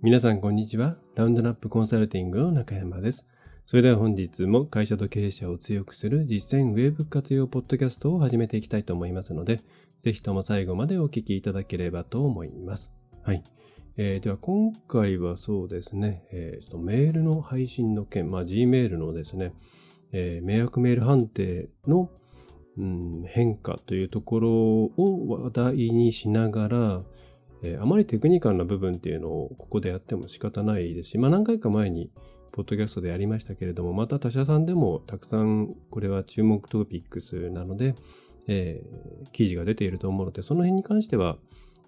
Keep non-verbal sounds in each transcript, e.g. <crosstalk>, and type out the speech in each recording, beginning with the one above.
皆さんこんにちは。ラウンドナップコンサルティングの中山です。それでは本日も会社と経営者を強くする実践ウェブ活用ポッドキャストを始めていきたいと思いますので、ぜひとも最後までお聞きいただければと思います。はい。えー、では今回はそうですね、えー、メールの配信の件、まあ、Gmail のですね、えー、迷惑メール判定の、うん、変化というところを話題にしながら、えー、あまりテクニカルな部分っていうのをここでやっても仕方ないですし、まあ何回か前にポッドキャストでやりましたけれども、また他社さんでもたくさんこれは注目トピックスなので、えー、記事が出ていると思うので、その辺に関しては、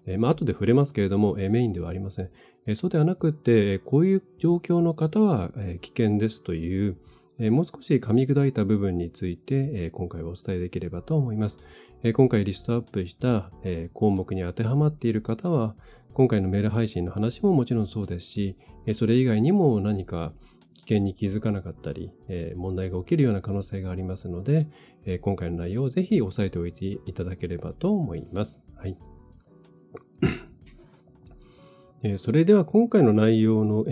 えー、まあ後で触れますけれども、えー、メインではありません。えー、そうではなくて、こういう状況の方は、え、危険ですという、え、もう少し噛み砕いた部分について、え、今回はお伝えできればと思います。え今回リストアップした、え項目に当てはまっている方は、今回のメール配信の話ももちろんそうですし、それ以外にも何か危険に気づかなかったり、問題が起きるような可能性がありますので、今回の内容をぜひ押さえておいていただければと思います。はい。それでは今回の内容の、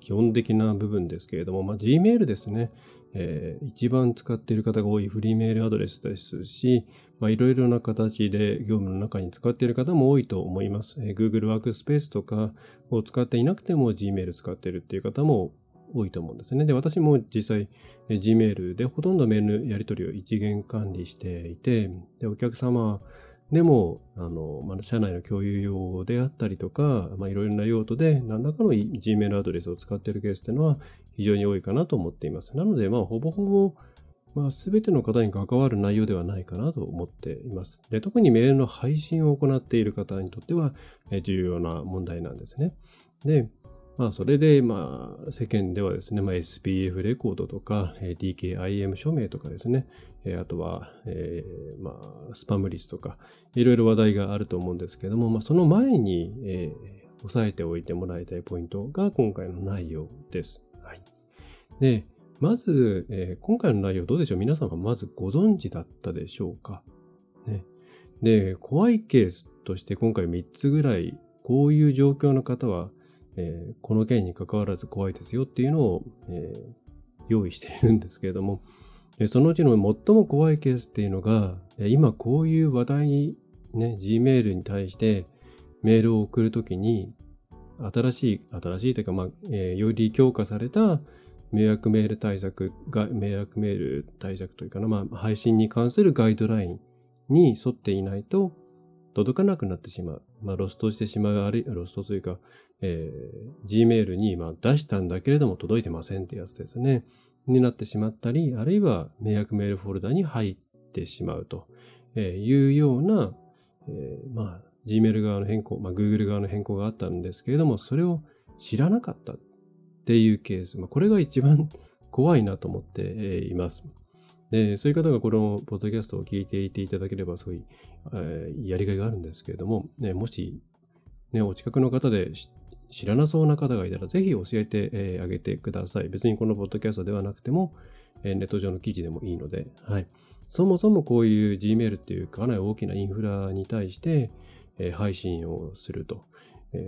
基本的な部分ですけれども、まあ、Gmail ですね。えー、一番使っている方が多いフリーメールアドレスですし、いろいろな形で業務の中に使っている方も多いと思います。えー、Google ワークスペースとかを使っていなくても Gmail 使っているっていう方も多いと思うんですね。で、私も実際、えー、Gmail でほとんどメールのやり取りを一元管理していて、で、お客様でも、あの、まあ、社内の共有用であったりとか、いろいろな用途で何らかの Gmail アドレスを使っているケースっていうのは非常に多いかなと思っています。なので、まあ、ほぼほぼ、まあ、全ての方に関わる内容ではないかなと思っています。で、特にメールの配信を行っている方にとっては、重要な問題なんですね。で、まあ、それで、まあ、世間ではですね、まあ、SPF レコードとか、DKIM 署名とかですね、あとは、えー、まあ、スパム率とか、いろいろ話題があると思うんですけども、まあ、その前に、えー、押さえておいてもらいたいポイントが今回の内容です。で、まず、えー、今回の内容どうでしょう？皆さんはまずご存知だったでしょうか？ね。で、怖いケースとして今回3つぐらい、こういう状況の方は、えー、この件に関わらず怖いですよっていうのを、えー、用意しているんですけれども、そのうちの最も怖いケースっていうのが、今こういう話題にね、Gmail に対してメールを送るときに、新しい、新しいというか、まあ、えー、より強化された迷惑メール対策が、迷惑メール対策というかな、まあ、配信に関するガイドラインに沿っていないと届かなくなってしまう。まあ、ロストしてしまう、あるいはロストというか、えー、Gmail にまあ出したんだけれども届いてませんってやつですね。になってしまったり、あるいは迷惑メールフォルダに入ってしまうというような、えー、まあ、Gmail 側の変更、まあ、Google 側の変更があったんですけれども、それを知らなかったっていうケース、まあ、これが一番 <laughs> 怖いなと思っています。で、そういう方がこのポッドキャストを聞いていていただければ、すごい、えー、やりがいがあるんですけれども、ね、もし、ね、お近くの方で知らなそうな方がいたら、ぜひ教えてあげてください。別にこのポッドキャストではなくても、ネット上の記事でもいいので、はい。そもそもこういう Gmail っていうかなり大きなインフラに対して、配信をすると。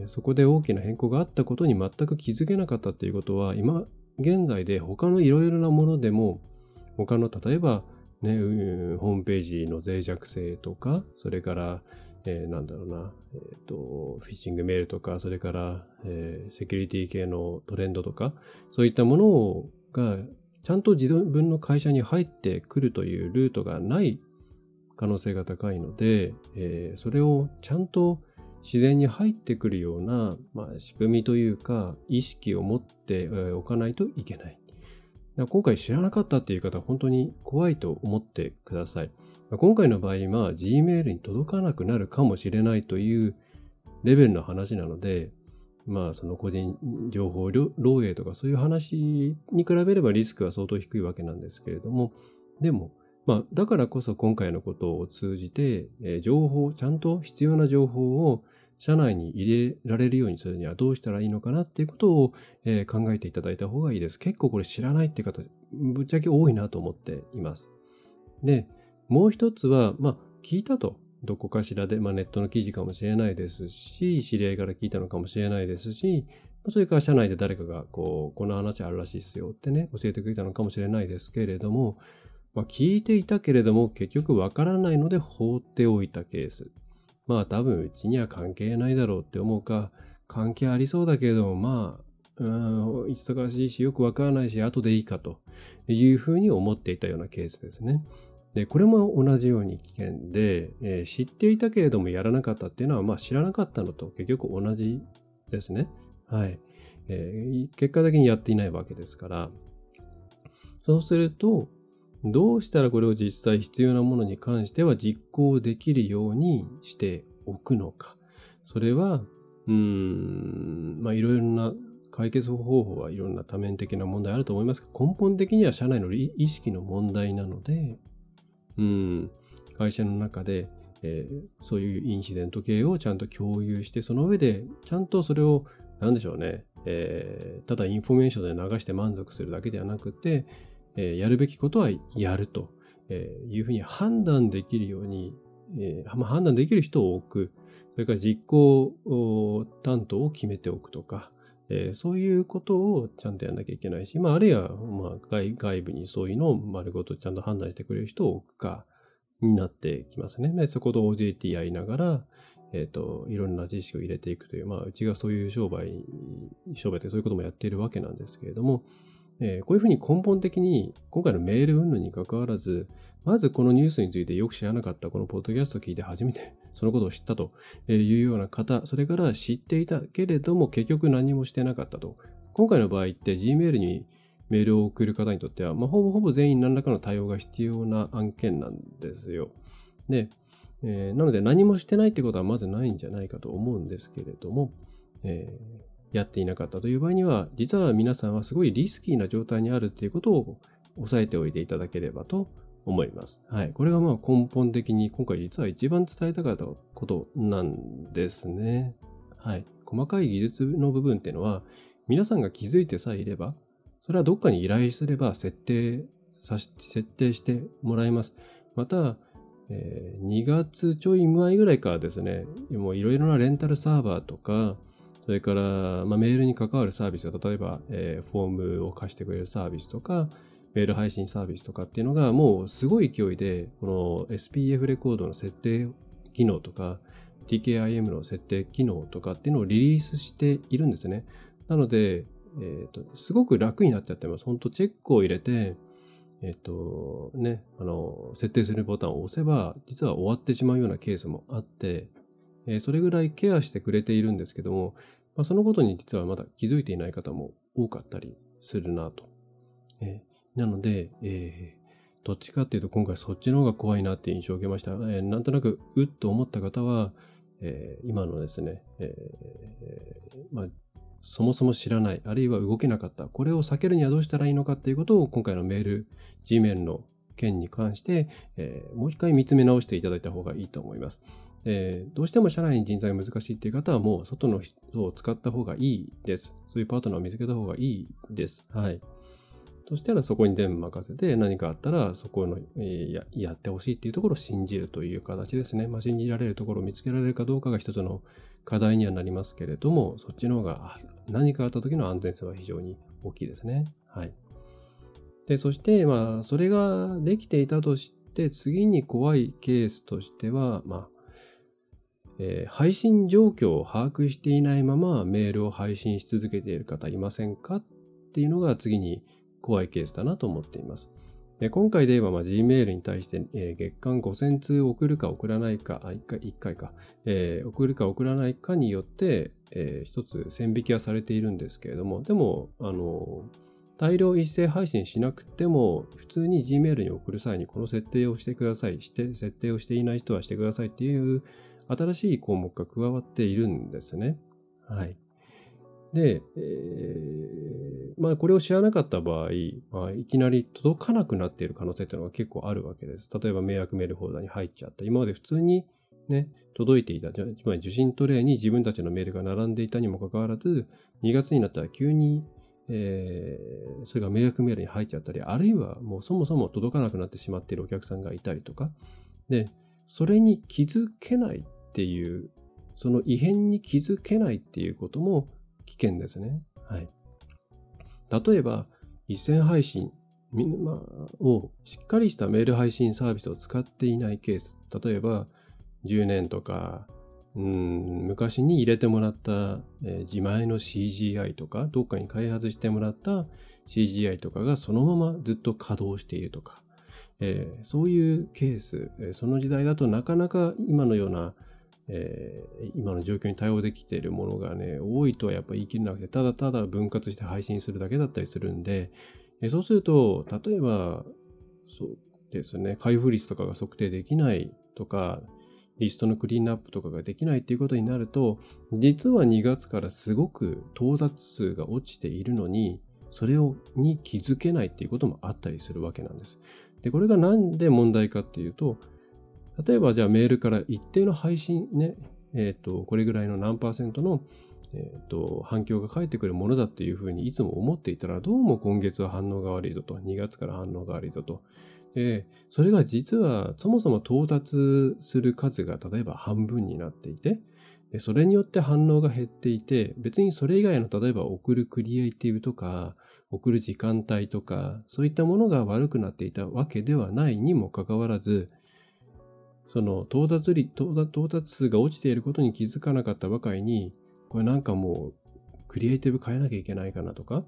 そこで大きな変更があったことに全く気づけなかったっていうことは、今現在で他のいろいろなものでも、他の例えば、ね、ホームページの脆弱性とか、それから、えー、なんだろうな、えっ、ー、と、フィッシングメールとか、それから、えー、セキュリティ系のトレンドとか、そういったものが、ちゃんと自分の会社に入ってくるというルートがない可能性が高いので、えー、それをちゃんと自然に入ってくるような、まあ、仕組みというか、意識を持っておかないといけない。今回知らなかったっていう方は本当に怖いと思ってください。今回の場合は Gmail に届かなくなるかもしれないというレベルの話なので、まあその個人情報漏洩とかそういう話に比べればリスクは相当低いわけなんですけれども、でも、まあだからこそ今回のことを通じて、え情報、ちゃんと必要な情報を社内に入れられるようにするにはどうしたらいいのかなっていうことを、え考えていただいた方がいいです。結構これ知らないって方、ぶっちゃけ多いなと思っています。で、もう一つは、まあ、聞いたと。どこかしらで、まあ、ネットの記事かもしれないですし、知り合いから聞いたのかもしれないですし、それから社内で誰かが、こう、この話あるらしいっすよってね、教えてくれたのかもしれないですけれども、まあ、聞いていたけれども、結局わからないので放っておいたケース。まあ多分うちには関係ないだろうって思うか、関係ありそうだけれども、まあ、うん、忙しいし、よくわからないし、後でいいかというふうに思っていたようなケースですね。で、これも同じように危険で、えー、知っていたけれどもやらなかったっていうのは、まあ知らなかったのと結局同じですね。はい。えー、結果的にやっていないわけですから、そうすると、どうしたらこれを実際必要なものに関しては実行できるようにしておくのか。それは、うん、まあいろいろな解決方法はいろんな多面的な問題あると思いますが、根本的には社内の意識の問題なので、うん、会社の中で、えー、そういうインシデント系をちゃんと共有して、その上でちゃんとそれを、なんでしょうね、えー、ただインフォメーションで流して満足するだけではなくて、えー、やるべきことはやるというふうに判断できるように、えーまあ、判断できる人を置く、それから実行担当を決めておくとか、えー、そういうことをちゃんとやらなきゃいけないし、まあ、あるいは、まあ外、外部にそういうのを丸ごとちゃんと判断してくれる人を置くかになってきますね。そこと OJT やりながら、え、ー、と、いろんな知識を入れていくという、まあ、うちがそういう商売、商売ってそういうこともやっているわけなんですけれども、えー、こういうふうに根本的に、今回のメール云々に関わらず、まずこのニュースについてよく知らなかったこのポッドキャストを聞いて初めて <laughs> そのことを知ったというような方、それから知っていたけれども結局何もしてなかったと。今回の場合って Gmail にメールを送る方にとっては、まあ、ほぼほぼ全員何らかの対応が必要な案件なんですよ。で、えー、なので何もしてないってことはまずないんじゃないかと思うんですけれども、えー、やっていなかったという場合には、実は皆さんはすごいリスキーな状態にあるっていうことを押さえておいていただければと思います。はい。これがまあ根本的に今回実は一番伝えたかったことなんですね。はい。細かい技術の部分っていうのは、皆さんが気づいてさえいれば、それはどっかに依頼すれば設定さし、設定してもらいます。また、えー、2月ちょい前ぐらいからですね、もういろいろなレンタルサーバーとか、それから、まあ、メールに関わるサービスが、例えば、えー、フォームを貸してくれるサービスとか、メール配信サービスとかっていうのがもうすごい勢いで、この SPF レコードの設定機能とか、TKIM の設定機能とかっていうのをリリースしているんですね。なので、えっ、ー、と、すごく楽になっちゃってます。本当チェックを入れて、えっ、ー、と、ね、あの、設定するボタンを押せば、実は終わってしまうようなケースもあって、え、それぐらいケアしてくれているんですけども、まあ、そのことに実はまだ気づいていない方も多かったりするなと。えーなので、えー、どっちかっていうと今回そっちの方が怖いなって印象を受けました。えー、なんとなくうっと思った方は、えー、今のですね、えまあ、そもそも知らない、あるいは動けなかった、これを避けるにはどうしたらいいのかっていうことを今回のメール、Gmail の件に関して、えもう一回見つめ直していただいた方がいいと思います。えどうしても社内に人材が難しいっていう方はもう外の人を使った方がいいです。そういうパートナーを見つけた方がいいです。はい。そしたらそこに全部任せて何かあったらそこの、えややってほしいっていうところを信じるという形ですね。まあ、信じられるところを見つけられるかどうかが一つの課題にはなりますけれども、そっちの方が何かあった時の安全性は非常に大きいですね。はい。で、そして、まあ、それができていたとして、次に怖いケースとしては、まあ、えー、配信状況を把握していないままメールを配信し続けている方いませんかっていうのが次に怖いケースだなと思っています。で今回で言えば、まあ、Gmail に対して、えー、月間5000通送るか送らないか、あ、1回、1回か、えー、送るか送らないかによって、えー、一つ線引きはされているんですけれども、でも、あの、大量一斉配信しなくても、普通に Gmail に送る際にこの設定をしてください。して、設定をしていない人はしてくださいっていう新しい項目が加わっているんですね。はい。で、えー、まあこれを知らなかった場合、まあ、いきなり届かなくなっている可能性っていうのが結構あるわけです。例えば迷惑メールフォルダに入っちゃった。今まで普通にね、届いていた、つまり受信トレイに自分たちのメールが並んでいたにもかかわらず、2月になったら急に、えー、それが迷惑メールに入っちゃったり、あるいはもうそもそも届かなくなってしまっているお客さんがいたりとか、で、それに気づけないっていう、その異変に気づけないっていうことも危険ですね。はい。例えば、一斉配信、をしっかりしたメール配信サービスを使っていないケース。例えば、10年とか、うん昔に入れてもらった、えー、自前の CGI とか、どっかに開発してもらった CGI とかがそのままずっと稼働しているとか、えー、そういうケース、えー、その時代だとなかなか今のような、えー、今の状況に対応できているものがね、多いとはやっぱ言い切れなくて、ただただ分割して配信するだけだったりするんで、えー、そうすると、例えば、そうですね、開封率とかが測定できないとか、リストのクリーンアップとかができないっていうことになると、実は2月からすごく到達数が落ちているのに、それをに気づけないっていうこともあったりするわけなんです。で、これがなんで問題かっていうと、例えばじゃあメールから一定の配信ね、えっ、ー、と、これぐらいの何パーセントの、えっ、ー、と、反響が返ってくるものだっていうふうにいつも思っていたら、どうも今月は反応が悪いぞと、2月から反応が悪いぞと。で、それが実はそもそも到達する数が例えば半分になっていて、でそれによって反応が減っていて、別にそれ以外の例えば送るクリエイティブとか、送る時間帯とか、そういったものが悪くなっていたわけではないにもかかわらず、その到達率、到達数が落ちていることに気づかなかったばかりに、これなんかもうクリエイティブ変えなきゃいけないかなとか、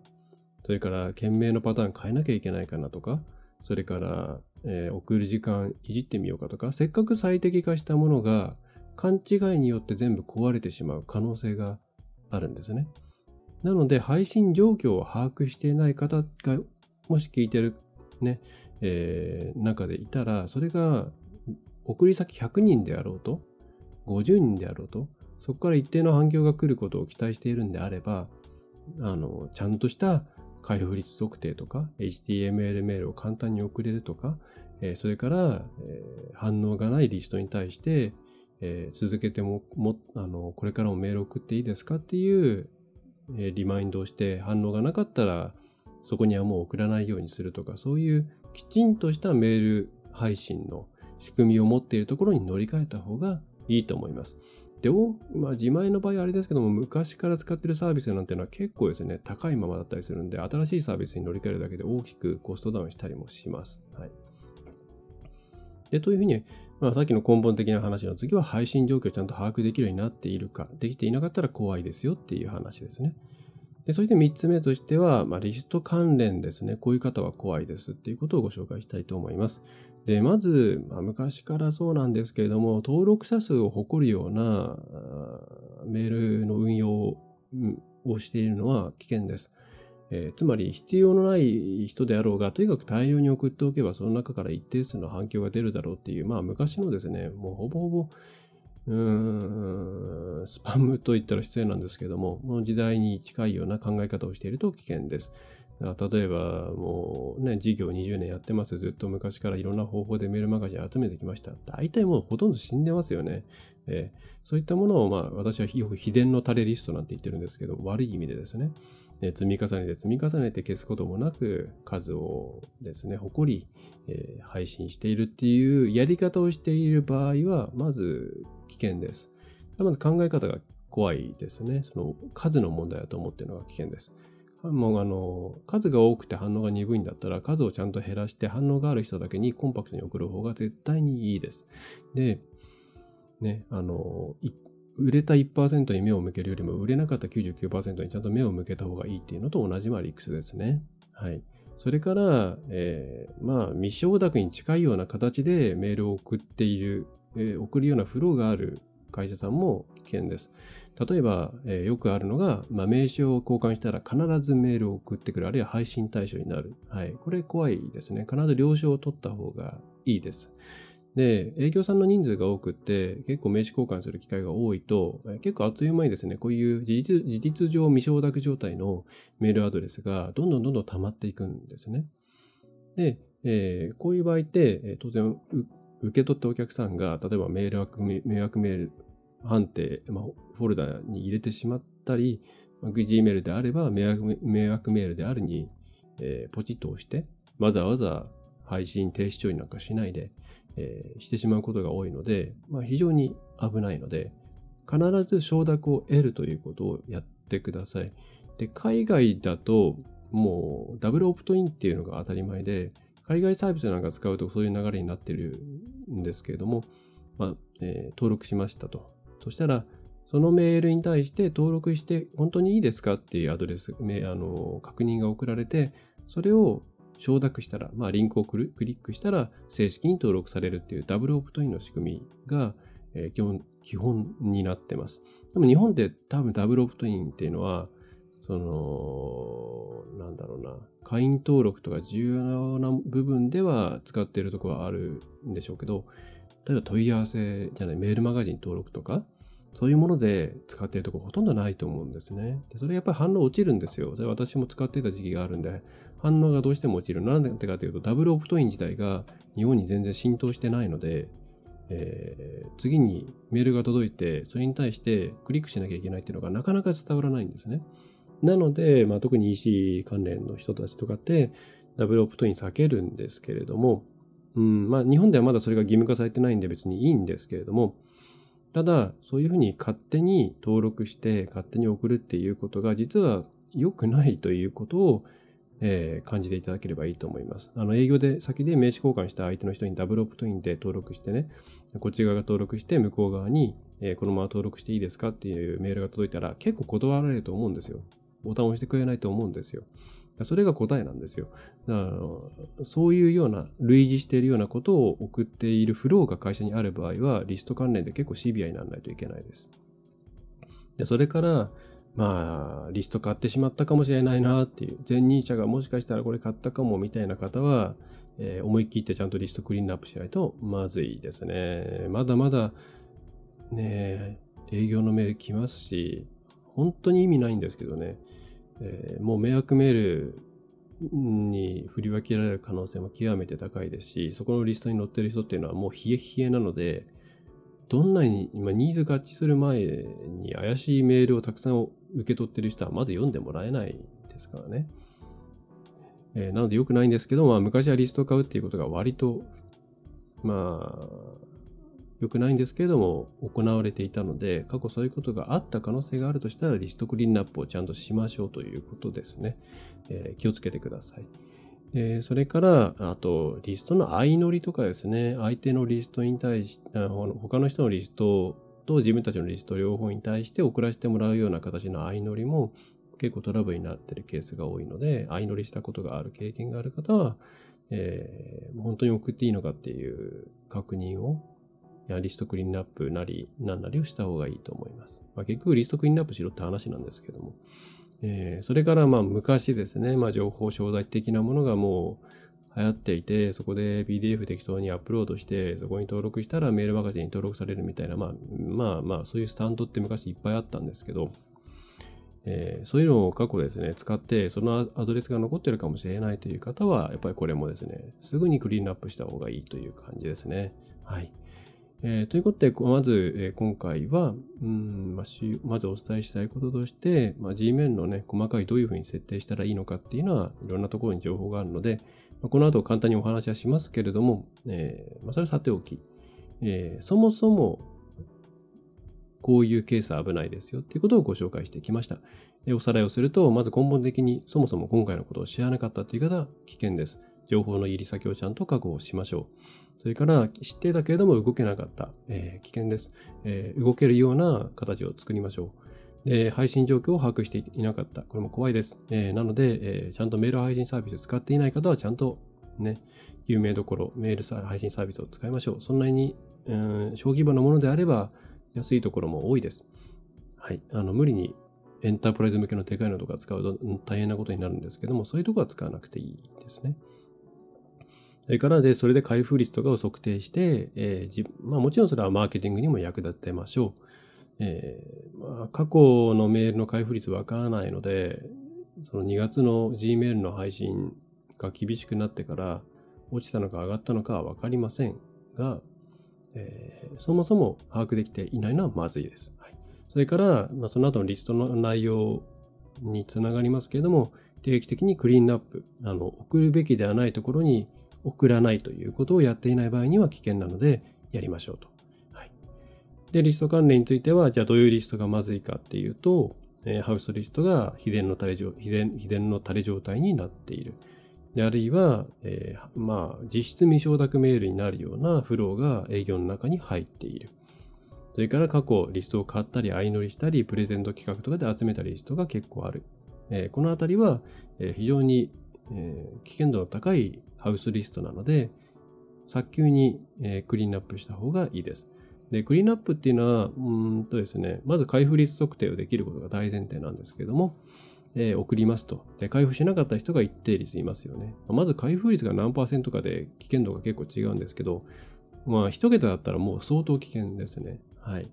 それから件名のパターン変えなきゃいけないかなとか、それから、えー、送る時間いじってみようかとか、せっかく最適化したものが勘違いによって全部壊れてしまう可能性があるんですね。なので、配信状況を把握していない方が、もし聞いてるね、えー、中でいたら、それが送り先100人であろうと、50人であろうと、そこから一定の反響が来ることを期待しているんであれば、あの、ちゃんとした開封率測定とか、HTML メールを簡単に送れるとか、えそれから、え反応がないリストに対して、え続けても、も、あの、これからもメール送っていいですかっていう、えリマインドをして反応がなかったら、そこにはもう送らないようにするとか、そういうきちんとしたメール配信の仕組みを持っているところに乗り換えた方がいいと思います。で、まあ、自前の場合はあれですけども、昔から使ってるサービスなんていうのは結構ですね、高いままだったりするんで、新しいサービスに乗り換えるだけで大きくコストダウンしたりもします。はい。で、というふうに、まあ、さっきの根本的な話の次は配信状況をちゃんと把握できるようになっているか、できていなかったら怖いですよっていう話ですね。でそして3つ目としては、まあ、リスト関連ですね。こういう方は怖いですっていうことをご紹介したいと思います。で、まず、まあ、昔からそうなんですけれども、登録者数を誇るようなメールの運用をしているのは危険です。えー、つまり必要のない人であろうが、とにかく大量に送っておけば、その中から一定数の反響が出るだろうっていう、まあ昔のですね、もうほぼほぼ、うーん、スパムと言ったら失礼なんですけども、この時代に近いような考え方をしていると危険です。例えば、もうね、事業20年やってます。ずっと昔からいろんな方法でメールマガジン集めてきました。大体もうほとんど死んでますよね。えー、そういったものを、まあ、私はよく秘伝のタレリストなんて言ってるんですけど、悪い意味でですね、えー、積み重ねて積み重ねて消すこともなく、数をですね、誇り、えー、配信しているっていうやり方をしている場合は、まず危険です。まず考え方が怖いですね。その数の問題だと思っているのが危険です。もうあの、数が多くて反応が鈍いんだったら、数をちゃんと減らして反応がある人だけにコンパクトに送る方が絶対にいいです。で、ね、あの、売れた1%に目を向けるよりも、売れなかった99%にちゃんと目を向けた方がいいっていうのと同じまあ理屈ですね。はい。それから、えー、まあ、未承諾に近いような形でメールを送っている、えー、送るようなフローがある会社さんも危険です。例えば、えー、よくあるのが、まあ、名刺を交換したら必ずメールを送ってくる、あるいは配信対象になる。はい。これ怖いですね。必ず了承を取った方がいいです。で、営業さんの人数が多くって、結構名刺交換する機会が多いと、結構あっという間にですね、こういう事実事実上未承諾状態のメールアドレスがどんどんどんどん溜まっていくんですね。で、えー、こういう場合って、当然、受け取ったお客さんが、例えばメール迷惑メール判定、まあ、フォルダに入れてしまったり、まあ、Gmail であれば迷惑迷惑メールであるに、えー、ポチッと押して、わざわざ配信停止処理なんかしないで、えー、してしまうことが多いので、まあ、非常に危ないので、必ず承諾を得るということをやってください。で、海外だと、もうダブルオプトインっていうのが当たり前で、海外サービスなんか使うとそういう流れになってるんですけれども、まあえー、登録しましたと。そしたら、そのメールに対して登録して本当にいいですかっていうアドレス、あの確認が送られて、それを承諾したら、まあ、リンクをクリックしたら正式に登録されるっていうダブルオプトインの仕組みが、え、基本基本になってます。でも日本で多分ダブルオプトインっていうのは、その、なんだろうな、会員登録とか重要な部分では使っているところはあるんでしょうけど、例えば問い合わせじゃないメールマガジン登録とか、そういうもので使っているところほとんどないと思うんですね。でそれやっぱり反応落ちるんですよ。それ私も使っていた時期があるんで、反応がどうしても落ちる。なんでかというと、ダブルオプトイン自体が日本に全然浸透してないので、えー、次にメールが届いて、それに対してクリックしなきゃいけないっていうのがなかなか伝わらないんですね。なので、まあ、特に EC 関連の人たちとかって、ダブルオプトイン避けるんですけれども、うんまあ、日本ではまだそれが義務化されてないんで別にいいんですけれども、ただ、そういうふうに勝手に登録して勝手に送るっていうことが実は良くないということを、えー、感じていただければいいと思います。あの営業で先で名刺交換した相手の人にダブルオプトインで登録してね、こっち側が登録して向こう側に、えー、このまま登録していいですかっていうメールが届いたら結構断られると思うんですよ。ボタンを押してくれないと思うんですよ。それが答えなんですよ。だからそういうような類似しているようなことを送っているフローが会社にある場合はリスト関連で結構シビアにならないといけないです。でそれから、まあ、リスト買ってしまったかもしれないなっていう、前任者がもしかしたらこれ買ったかもみたいな方は、えー、思い切ってちゃんとリストクリーンアップしないとまずいですね。まだまだ、ね、営業のメール来ますし、本当に意味ないんですけどね。えー、もう迷惑メールに振り分けられる可能性も極めて高いですし、そこのリストに載ってる人っていうのはもう冷え冷えなので、どんなに今ニーズ合致する前に怪しいメールをたくさん受け取ってる人はまず読んでもらえないですからね。えー、なので良くないんですけど、まあ昔はリストを買うっていうことが割と、まあ、良くないんですけれども、行われていたので、過去そういうことがあった可能性があるとしたら、リストクリーンナップをちゃんとしましょうということですね。えー、気をつけてください。でそれから、あと、リストの相乗りとかですね、相手のリストに対し、あ他の人のリストと自分たちのリスト両方に対して送らせてもらうような形の相乗りも結構トラブルになっているケースが多いので、相乗りしたことがある経験がある方は、えー、本当に送っていいのかっていう確認をやリストクリーンアップなり、なんなりをした方がいいと思います。まあ、結局リストクリーンアップしろって話なんですけども。えー、それからまあ昔ですね、まあ、情報商材的なものがもう流行っていて、そこで PDF 適当にアップロードして、そこに登録したらメールマガジンに登録されるみたいな、まあまあまあ、そういうスタンドって昔いっぱいあったんですけど、えー、そういうのを過去ですね、使って、そのアドレスが残ってるかもしれないという方は、やっぱりこれもですね、すぐにクリーンアップした方がいいという感じですね。はい。えー、ということで、まず、えー、今回は、うんまあ、まずお伝えしたいこととして、まあ、Gmail のね、細かいどういうふうに設定したらいいのかっていうのは、いろんなところに情報があるので、まあ、この後簡単にお話はしますけれども、えーまあ、それはさておき、えー、そもそも、こういうケースは危ないですよっていうことをご紹介してきました。おさらいをすると、まず根本的にそもそも今回のことを知らなかったという方は危険です。情報の入り先をちゃんと確保しましょう。それから知ってたけれども動けなかった。えー、危険です、えー、動けるような形を作りましょう。で、配信状況を把握していなかった。これも怖いです。えー、なので、えちゃんとメール配信サービスを使っていない方はちゃんとね、有名どころ、メール配信サービスを使いましょう。そんなに、うん、小規模なものであれば安いところも多いです。はい。あの、無理にエンタープライズ向けのでかいのとか使うと大変なことになるんですけども、そういうとこは使わなくていいですね。それからで、それで開封率とかを測定して、えーまあ、もちろんそれはマーケティングにも役立てましょう。えーまあ、過去のメールの開封率わからないので、その2月の Gmail の配信が厳しくなってから落ちたのか上がったのかはわかりませんが、えー、そもそも把握できていないのはまずいです。はい、それから、まあ、その後のリストの内容につながりますけれども、定期的にクリーンアップ、あの送るべきではないところに送らないということをやっていない場合には危険なので、やりましょうと。はい。で、リスト関連については、じゃあどういうリストがまずいかっていうと、えー、ハウスリストが秘伝の垂れ秘伝秘伝の垂れ状態になっている。であるいは、えー、まあ、実質未承諾メールになるようなフローが営業の中に入っている。それから過去リストを買ったり相乗りしたり、プレゼント企画とかで集めたリストが結構ある。えー、このあたりは、えー、非常に、えー、危険度の高いハウスリストなので、早急に、えクリーンアップした方がいいです。で、クリーンアップっていうのは、うんとですね、まず開封率測定をできることが大前提なんですけども、えー、送りますと。で、開封しなかった人が一定率いますよね。まず開封率が何パーセントかで危険度が結構違うんですけど、まあ、一桁だったらもう相当危険ですね。はい。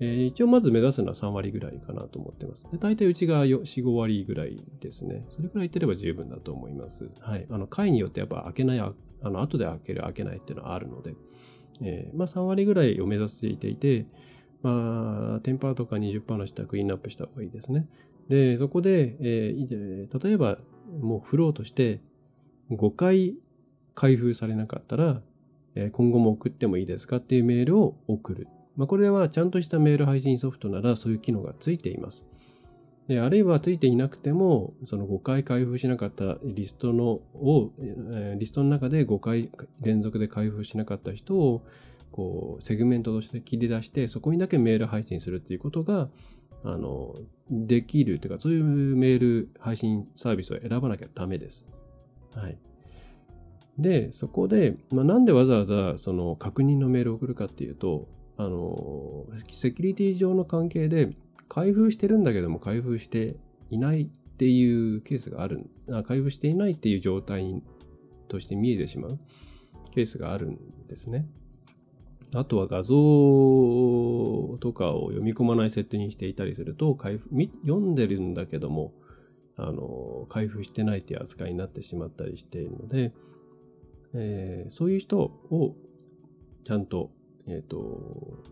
えー、一応まず目指すのは3割ぐらいかなと思ってます。で、大体うちが4、5割ぐらいですね。それくらいいってれば十分だと思います。はい。あの、回によってやっぱ開けない、あの、後で開ける、開けないっていうのはあるので、えー、まあ3割ぐらいを目指していて、まあ、10%とか20%の人はクリーンアップした方がいいですね。で、そこで、えー、例えば、もうフローとして5回開封されなかったら、今後も送ってもいいですかっていうメールを送る。まあ、これはちゃんとしたメール配信ソフトならそういう機能がついています。であるいはついていなくても、その5回開封しなかったリストのを、えー、リストの中で5回連続で開封しなかった人を、こう、セグメントとして切り出して、そこにだけメール配信するっていうことが、あの、できるというか、そういうメール配信サービスを選ばなきゃダメです。はい。で、そこで、まあ、なんでわざわざその確認のメールを送るかっていうと、あの、セキュリティ上の関係で、開封してるんだけども開封していないっていうケースがある、あ開封していないっていう状態として見えてしまうケースがあるんですね。あとは画像とかを読み込まない設定にしていたりすると、開封読んでるんだけども、あの、開封してないっていう扱いになってしまったりしているので、えー、そういう人をちゃんと、えっ、ー、と、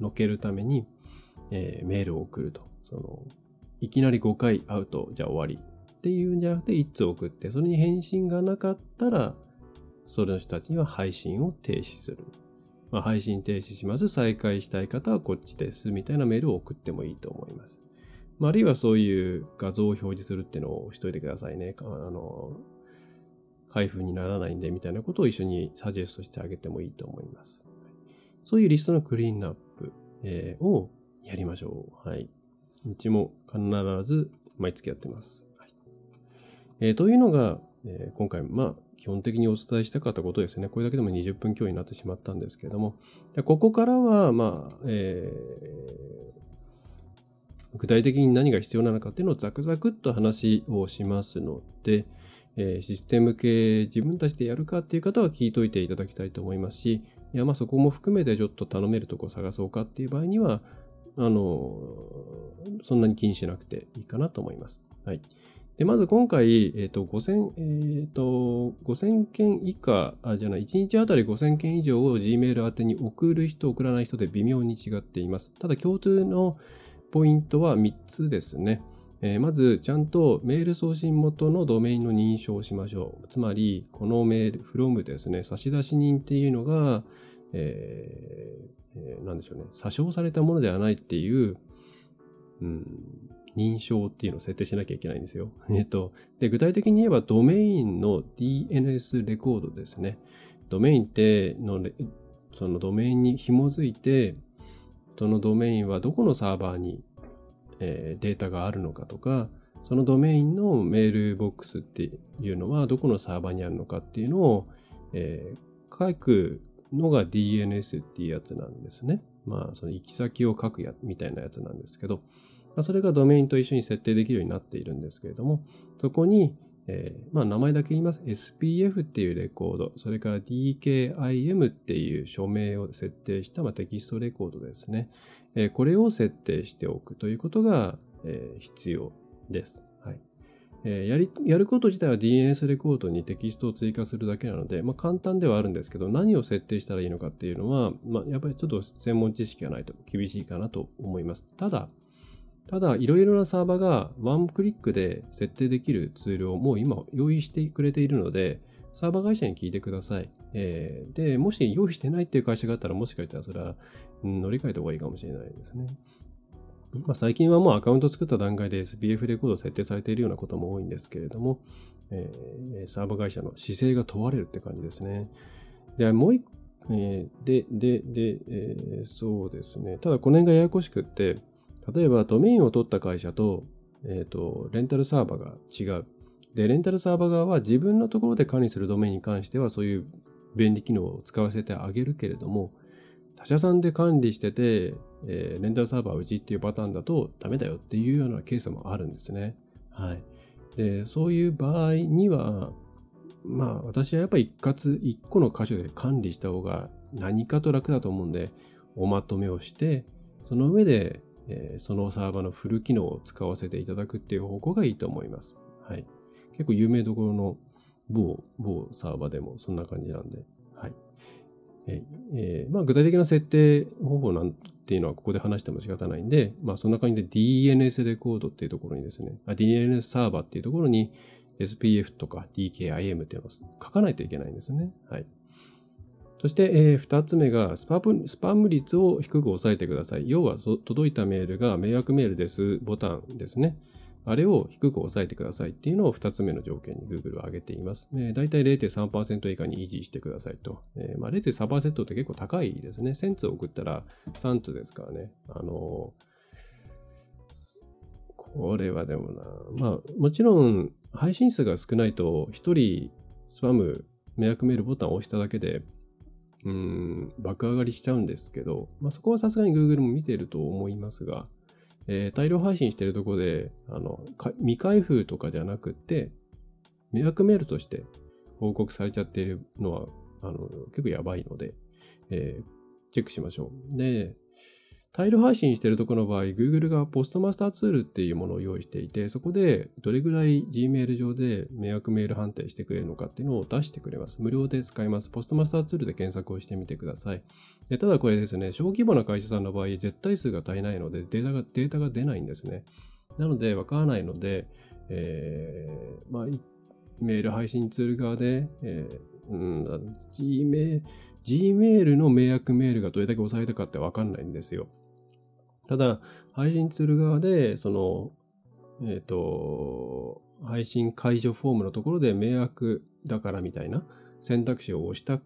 のけるために、えー、メールを送ると。その、いきなり5回会うと、じゃあ終わりっていうんじゃなくて、1通送って、それに返信がなかったら、それの人たちには配信を停止する。まあ、配信停止します。再開したい方はこっちです。みたいなメールを送ってもいいと思います。まあ、あるいはそういう画像を表示するっていうのをしといてくださいね。あの、開封にならないんで、みたいなことを一緒にサジェストしてあげてもいいと思います。そういうリストのクリーンナップ、えー、をやりましょう。はい。うちも必ず毎月やってます。はいえー、というのが、えー、今回、まあ、基本的にお伝えしたかったことですね。これだけでも20分強になってしまったんですけれども、ここからは、まあ、えー、具体的に何が必要なのかっていうのをザクザクっと話をしますので、えー、システム系自分たちでやるかっていう方は聞いといていただきたいと思いますし、いや、まあそこも含めてちょっと頼めるとこ探そうかっていう場合には、あの、そんなに気にしなくていいかなと思います。はい。で、まず今回、えっ、ー、と、5000、えっ、ー、と、5000件以下、あ、じゃない、1日あたり5000件以上を Gmail 宛てに送る人、送らない人で微妙に違っています。ただ、共通のポイントは3つですね。えー、まず、ちゃんとメール送信元のドメインの認証をしましょう。つまり、このメール、from ですね、差出人っていうのが、えー、なんでしょうね、詐称されたものではないっていう、うん、認証っていうのを設定しなきゃいけないんですよ。<laughs> えっと、で、具体的に言えばドメインの DNS レコードですね。ドメインっての、そのドメインに紐づいて、そのドメインはどこのサーバーに、え、データがあるのかとか、そのドメインのメールボックスっていうのはどこのサーバーにあるのかっていうのを、え、書くのが DNS っていうやつなんですね。まあ、その行き先を書くやみたいなやつなんですけど、ま、それがドメインと一緒に設定できるようになっているんですけれども、そこに、えー、まあ名前だけ言います。SPF っていうレコード、それから DKIM っていう署名を設定した、まあ、テキストレコードですね。えー、これを設定しておくということが、えー、必要です。はい。えー、やり、やること自体は DNS レコードにテキストを追加するだけなので、まあ、簡単ではあるんですけど、何を設定したらいいのかっていうのは、まあ、やっぱりちょっと専門知識がないと厳しいかなと思います。ただ、ただ、いろいろなサーバーがワンクリックで設定できるツールをもう今用意してくれているので、サーバー会社に聞いてください。えー、で、もし用意してないっていう会社があったら、もしかしたらそれは乗り換えた方がいいかもしれないですね。まあ、最近はもうアカウント作った段階で SPF レコード設定されているようなことも多いんですけれども、えー、サーバー会社の姿勢が問われるって感じですね。で、もう一個えー、で、で、で、えー、そうですね。ただこの辺がややこしくって、例えばドメインを取った会社と、えっ、ー、と、レンタルサーバーが違う。で、レンタルサーバー側は自分のところで管理するドメインに関してはそういう便利機能を使わせてあげるけれども、他社さんで管理してて、えー、レンタルサーバーうちっていうパターンだとダメだよっていうようなケースもあるんですね。はい。で、そういう場合には、まあ私はやっぱり一括一個の箇所で管理した方が何かと楽だと思うんで、おまとめをして、その上で、そのサーバーのフル機能を使わせていただくっていう方向がいいと思います。はい。結構有名どころの某、某サーバーでもそんな感じなんで、はい。えー、まあ具体的な設定方法なんていうのはここで話しても仕方ないんで、まあそんな感じで DNS レコードっていうところにですね、DNS サーバーっていうところに SPF とか DKIM っていうのを書かないといけないんですね。はい。そして、え、2つ目がスパム、スパム率を低く抑えてください。要は、届いたメールが迷惑メールですボタンですね。あれを低く抑えてくださいっていうのを2つ目の条件に Google は挙げています。えー、大体0.3%以下に維持してくださいと。えーまあ、0.3%って結構高いですね。1000通送ったら3通ですからね。あのーこれはでもな、まあ、もちろん配信数が少ないと、1人スパム、迷惑メールボタンを押しただけで、うん、爆上がりしちゃうんですけど、まあ、そこはさすがに Google も見てると思いますが、えー、大量配信してるところで、あの、未開封とかじゃなくて、迷惑メールとして報告されちゃっているのは、あの、結構やばいので、えー、チェックしましょう。で、タイル配信しているところの場合、Google がポストマスターツールっていうものを用意していて、そこでどれぐらい Gmail 上で迷惑メール判定してくれるのかっていうのを出してくれます。無料で使います。ポストマスターツールで検索をしてみてください。でただこれですね、小規模な会社さんの場合、絶対数が足りないのでデータが、データが出ないんですね。なので、わからないので、えー、まあ、メール配信ツール側で、えー、うん、Gmail、Gmail の迷惑メールがどれだけ抑えたかってわかんないんですよ。ただ、配信ツール側で、その、えっ、ー、と、配信解除フォームのところで迷惑だからみたいな選択肢を押した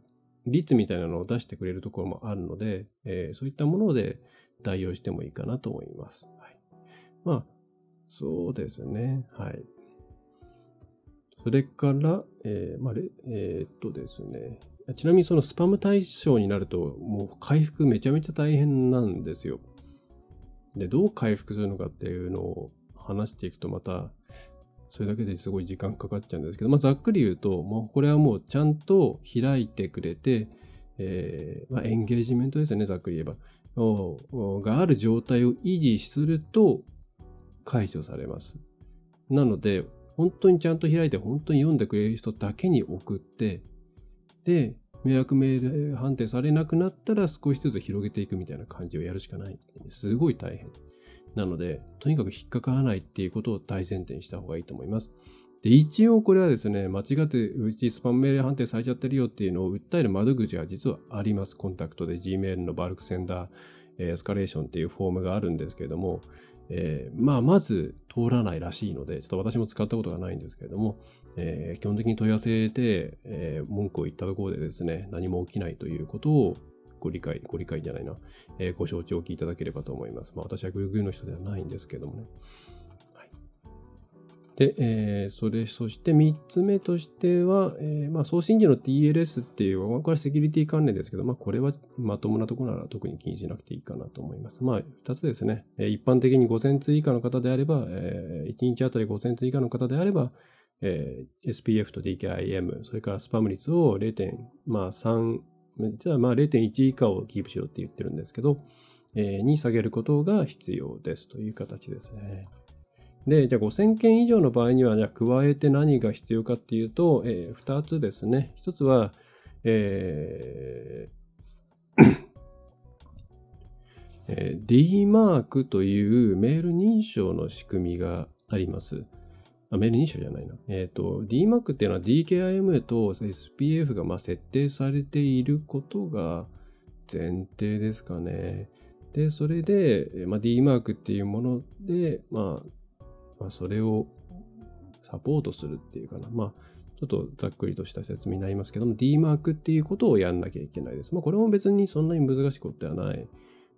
率みたいなのを出してくれるところもあるので、えー、そういったもので代用してもいいかなと思います。はい、まあ、そうですね。はい。それから、えー、まあ、えー、っとですね。ちなみにそのスパム対象になると、もう回復めちゃめちゃ大変なんですよ。で、どう回復するのかっていうのを話していくとまた、それだけですごい時間かかっちゃうんですけど、まあ、ざっくり言うと、もうこれはもうちゃんと開いてくれて、えー、まあ、エンゲージメントですよね、ざっくり言えば。がある状態を維持すると解除されます。なので、本当にちゃんと開いて、本当に読んでくれる人だけに送って、で、迷惑メール判定されなくなったら少しずつ広げていくみたいな感じをやるしかない。すごい大変。なので、とにかく引っかからないっていうことを大前提にした方がいいと思います。で、一応これはですね、間違ってうちスパムメール判定されちゃってるよっていうのを訴える窓口が実はあります。コンタクトで Gmail のバルクセンダー、エスカレーションっていうフォームがあるんですけれども、えー、まあ、まず通らないらしいので、ちょっと私も使ったことがないんですけれども、えー、基本的に問い合わせて、えー、文句を言ったところでですね、何も起きないということをご理解、ご理解じゃないな、えー、ご承知おきいただければと思います。まあ、私はグーグルの人ではないんですけどもね。はいで、えー、それ、そして3つ目としては、えー、まあ、送信時の TLS っていう、これはセキュリティ関連ですけど、まあ、これはまともなところなら特に気にしなくていいかなと思います。まあ、2つですね。えー、一般的に5000通以下の方であれば、えー、1日あたり5000通以下の方であれば、えー、SPF と DKIM、それからスパム率を0.3、まあ、じゃあまあ0.1以下をキープしろって言ってるんですけど、えー、に下げることが必要ですという形ですね。で、じゃあ5000件以上の場合には、じゃあ加えて何が必要かっていうと、えー、2つですね。1つは、えーえー、D マークというメール認証の仕組みがあります。あ、メール認証じゃないな。えっ、ー、と、D マークっていうのは DKIM と SPF がま設定されていることが前提ですかね。で、それで、まあ、D マークっていうもので、まあ、まあ、それをサポートするっていうかな。まあ、ちょっとざっくりとした説明になりますけども、D マークっていうことをやんなきゃいけないです。まあ、これも別にそんなに難しいことではない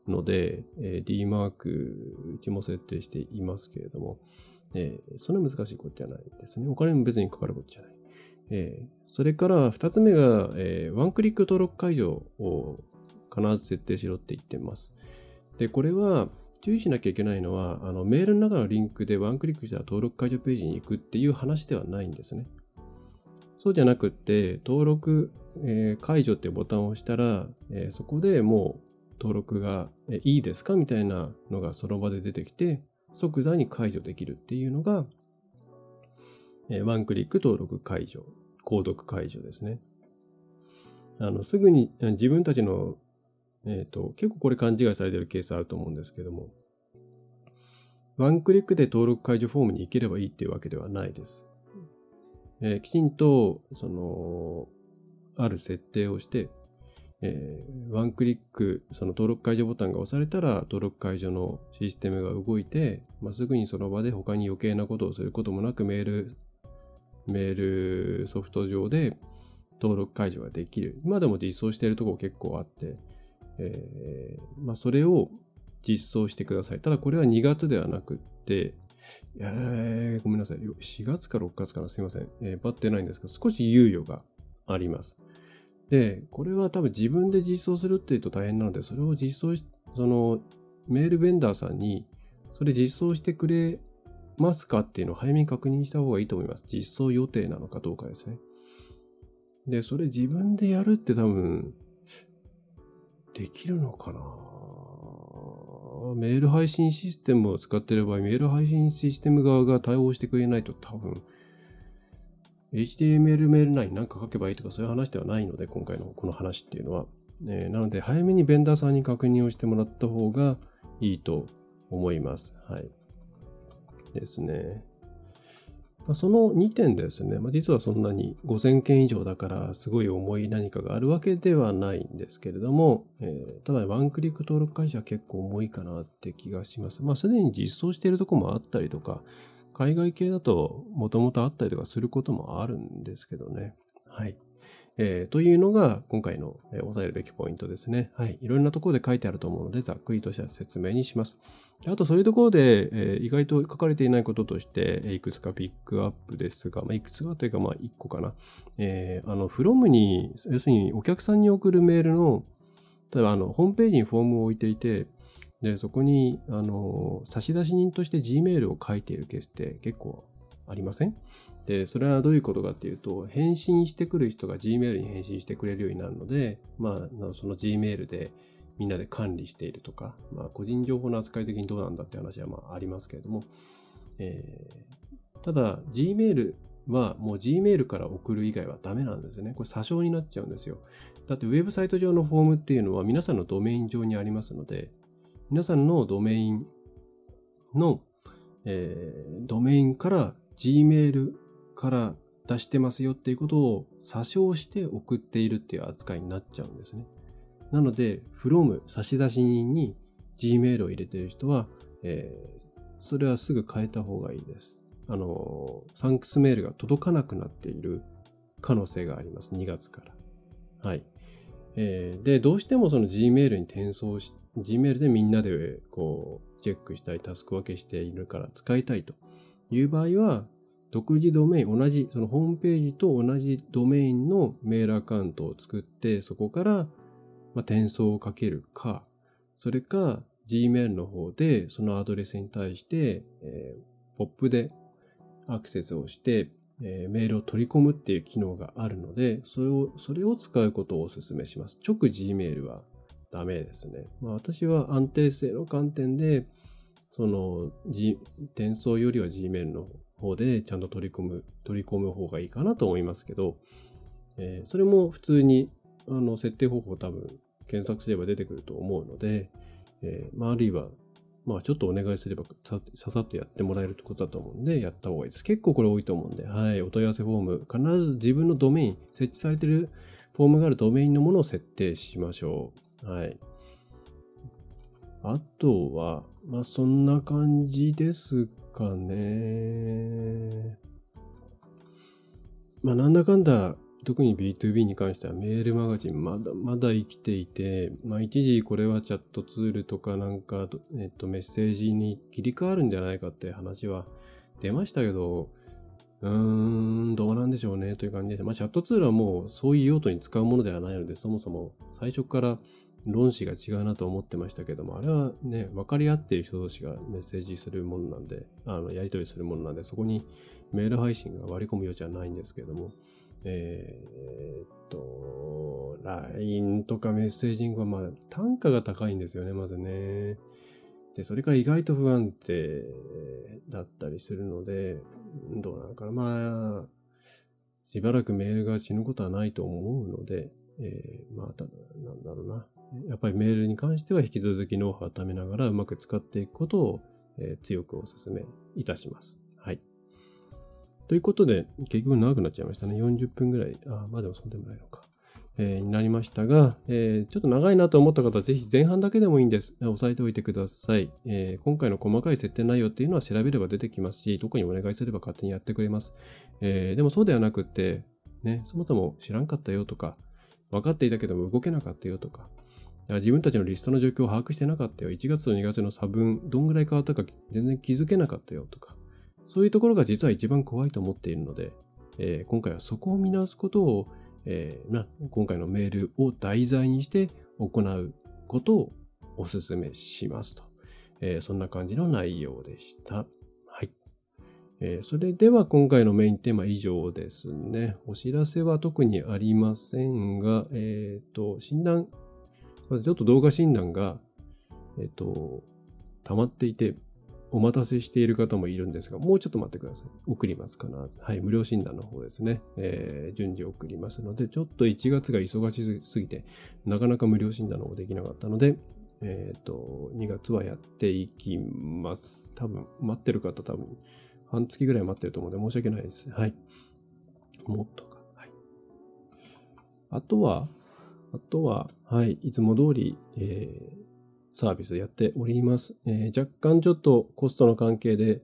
ので、えー、D マーク、うちも設定していますけれども、えー、そんな難しいことじゃないですね。お金も別にかかることじゃない。えー、それから2つ目が、えー、ワンクリック登録解除を必ず設定しろって言ってます。で、これは注意しなきゃいけないのは、あのメールの中のリンクでワンクリックしたら登録解除ページに行くっていう話ではないんですね。そうじゃなくって、登録、えー、解除っていうボタンを押したら、えー、そこでもう登録が、いいですかみたいなのがその場で出てきて、即座に解除できるっていうのが、えワンクリック登録解除、購読解除ですね。あの、すぐに自分たちの、えっ、ー、と、結構これ勘違いされてるケースあると思うんですけども、ワンクリックで登録解除フォームに行ければいいっていうわけではないです。えー、きちんと、その、ある設定をして、えー、ワンクリック、その登録解除ボタンが押されたら、登録解除のシステムが動いて、まあ、すぐにその場で他に余計なことをすることもなくメール、メールソフト上で登録解除ができる。今でも実装しているところ結構あって、えー、まあ、それを実装してください。ただこれは2月ではなくって、えー、ごめんなさい。4月か6月かな？すいません。えー、バッてないんですけど、少し猶予があります。で、これは多分自分で実装するっていうと大変なので、それを実装し、そのメールベンダーさんに、それ実装してくれますかっていうのを早めに確認した方がいいと思います。実装予定なのかどうかですね。で、それ自分でやるって多分、できるのかな？メール配信システムを使っている場合、メール配信システム側が対応してくれないと多分、HTML メール内に何か書けばいいとかそういう話ではないので、今回のこの話っていうのは。えー、なので、早めにベンダーさんに確認をしてもらった方がいいと思います。はい。ですね。まあ、その2点ですね、まあ、実はそんなに5000件以上だからすごい重い何かがあるわけではないんですけれども、えー、ただワンクリック登録会社は結構重いかなって気がします。まあすでに実装しているとこもあったりとか、海外系だともともとあったりとかすることもあるんですけどね。はい。えー、というのが今回の、えー、押さえるべきポイントですね。はい。いろんなところで書いてあると思うので、ざっくりとした説明にします。あと、そういうところで、えー、意外と書かれていないこととして、いくつかピックアップですが、まあ、いくつかというか、まあ、1個かな。えー、あの、from に、要するにお客さんに送るメールの、例えば、あの、ホームページにフォームを置いていて、で、そこに、あの、差出人として Gmail を書いているケースって結構ありません？で、それはどういうことかっていうと、返信してくる人が Gmail に返信してくれるようになるので、まあ、その Gmail でみんなで管理しているとか、まあ、個人情報の扱い的にどうなんだって話はまあありますけれども、えー、ただ、Gmail はもう Gmail から送る以外はダメなんですよね。これ詐称になっちゃうんですよ。だってウェブサイト上のフォームっていうのは皆さんのドメイン上にありますので、皆さんのドメインの、えー、ドメインから Gmail から出してますよっていうことを詐称して送っているっていう扱いになっちゃうんですね。なので、from 差出人に Gmail を入れている人は、えー、それはすぐ変えた方がいいです。あの、サンクスメールが届かなくなっている可能性があります。2月から。はい。えー、で、どうしてもその Gmail に転送して Gmail でみんなでこうチェックしたい、タスク分けしているから使いたいという場合は、独自ドメイン、同じ、そのホームページと同じドメインのメールアカウントを作って、そこからま転送をかけるか、それか Gmail の方でそのアドレスに対して、え、ポップでアクセスをして、え、メールを取り込むっていう機能があるので、それを、それを使うことをお勧めします。直 Gmail はダメですね。まあ、私は安定性の観点で、その、G、転送よりは Gmail の方でちゃんと取り込む、取り込む方がいいかなと思いますけど、えー、それも普通に、あの、設定方法多分検索すれば出てくると思うので、えー、まあ、あるいは、まあ、ちょっとお願いすればささっとやってもらえるってことだと思うんで、やった方がいいです。結構これ多いと思うんで、はい、お問い合わせフォーム、必ず自分のドメイン、設置されてるフォームがあるドメインのものを設定しましょう。はい。あとは、まあそんな感じですかね。まあなんだかんだ、特に B2B に関してはメールマガジンまだまだ生きていて、まあ一時これはチャットツールとかなんか、えっと、メッセージに切り替わるんじゃないかって話は出ましたけど、うーん、どうなんでしょうねという感じで、まあチャットツールはもうそういう用途に使うものではないので、そもそも最初から論旨が違うなと思ってましたけども、あれはね、分かり合っている人同士がメッセージするものなんで、あの、やり取りするものなんで、そこにメール配信が割り込む余地はないんですけども、えー、っと、LINE とかメッセージングはまあ単価が高いんですよね、まずね。で、それから意外と不安定だったりするので、どうなのかな。まあ、しばらくメールが死ぬことはないと思うので、えー、まあ、ただ、なんだろうな。やっぱりメールに関しては引き続きノウハウを貯めながらうまく使っていくことを、え、強くお勧めいたします。はい。ということで、結局長くなっちゃいましたね。40分ぐらい。あ、まあでもそんでもないのか。えー、になりましたが、えー、ちょっと長いなと思った方はぜひ前半だけでもいいんです。押さえておいてください、えー、今回の細かい設定内容っていうのは調べれば出てきますし、どこにお願いすれば勝手にやってくれます。えでもそうではなくって、ね、そもそも知らんかったよとか、分かっていたけども動けなかったよとか、自分たちのリストの状況を把握してなかったよ。1月と2月の差分、どんぐらい変わったか全然気づけなかったよとか、そういうところが実は一番怖いと思っているので、えー、今回はそこを見直すことを、えー、今回のメールを題材にして行うことをお勧めしますと。えー、そんな感じの内容でした。えー、それでは今回のメインテーマ以上ですね。お知らせは特にありませんが、えっ、ー、と、診断、ちょっと動画診断が、えっ、ー、と、溜まっていて、お待たせしている方もいるんですが、もうちょっと待ってください。送ります、必ず。はい、無料診断の方ですね。えー、順次送りますので、ちょっと1月が忙しすぎて、なかなか無料診断の方できなかったので、えっ、ー、と、2月はやっていきます。多分、待ってる方多分、半月ぐらい待ってると思うので申し訳ないです。はい。もっとか。はい。あとは、あとは、はい、いつも通り、えー、サービスやっております、えー、若干ちょっとコストの関係で、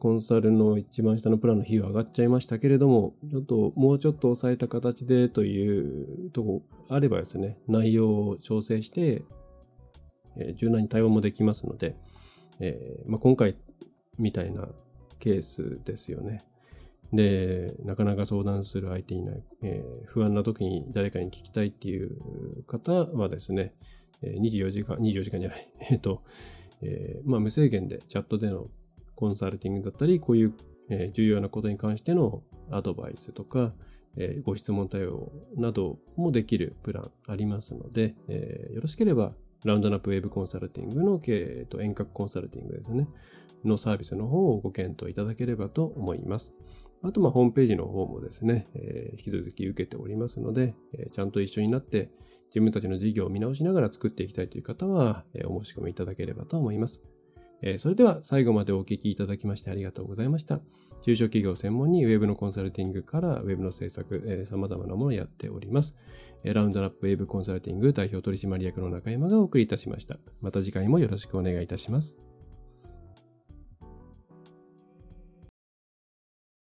コンサルの一番下のプランの費用上がっちゃいましたけれども、ちょっともうちょっと抑えた形でというとこあればですね、内容を調整して、えー、柔軟に対応もできますので、えーまあ、今回みたいなケースですよね。で、なかなか相談する相手いない、えー、不安な時に誰かに聞きたいっていう方はですね、24時間、24時間じゃない、<laughs> えっと、えー、まあ、無制限でチャットでのコンサルティングだったり、こういう、重要なことに関してのアドバイスとか、え、ご質問対応などもできるプランありますので、え、よろしければ、ラウンドナップウェブコンサルティングの、えー、と遠隔コンサルティングですね。のサービスの方をご検討いただければと思います。あと、ま、ホームページの方もですね、えー、引き続き受けておりますので、えー、ちゃんと一緒になって自分たちの事業を見直しながら作っていきたいという方は、えー、お申し込みいただければと思います。えそれでは最後までお聞きいただきましてありがとうございました。中小企業専門に Web のコンサルティングから Web の制作、えー、様々なものをやっております。えラウンドラップ Web コンサルティング代表取締役の中山がお送りいたしました。また次回もよろしくお願いいたします。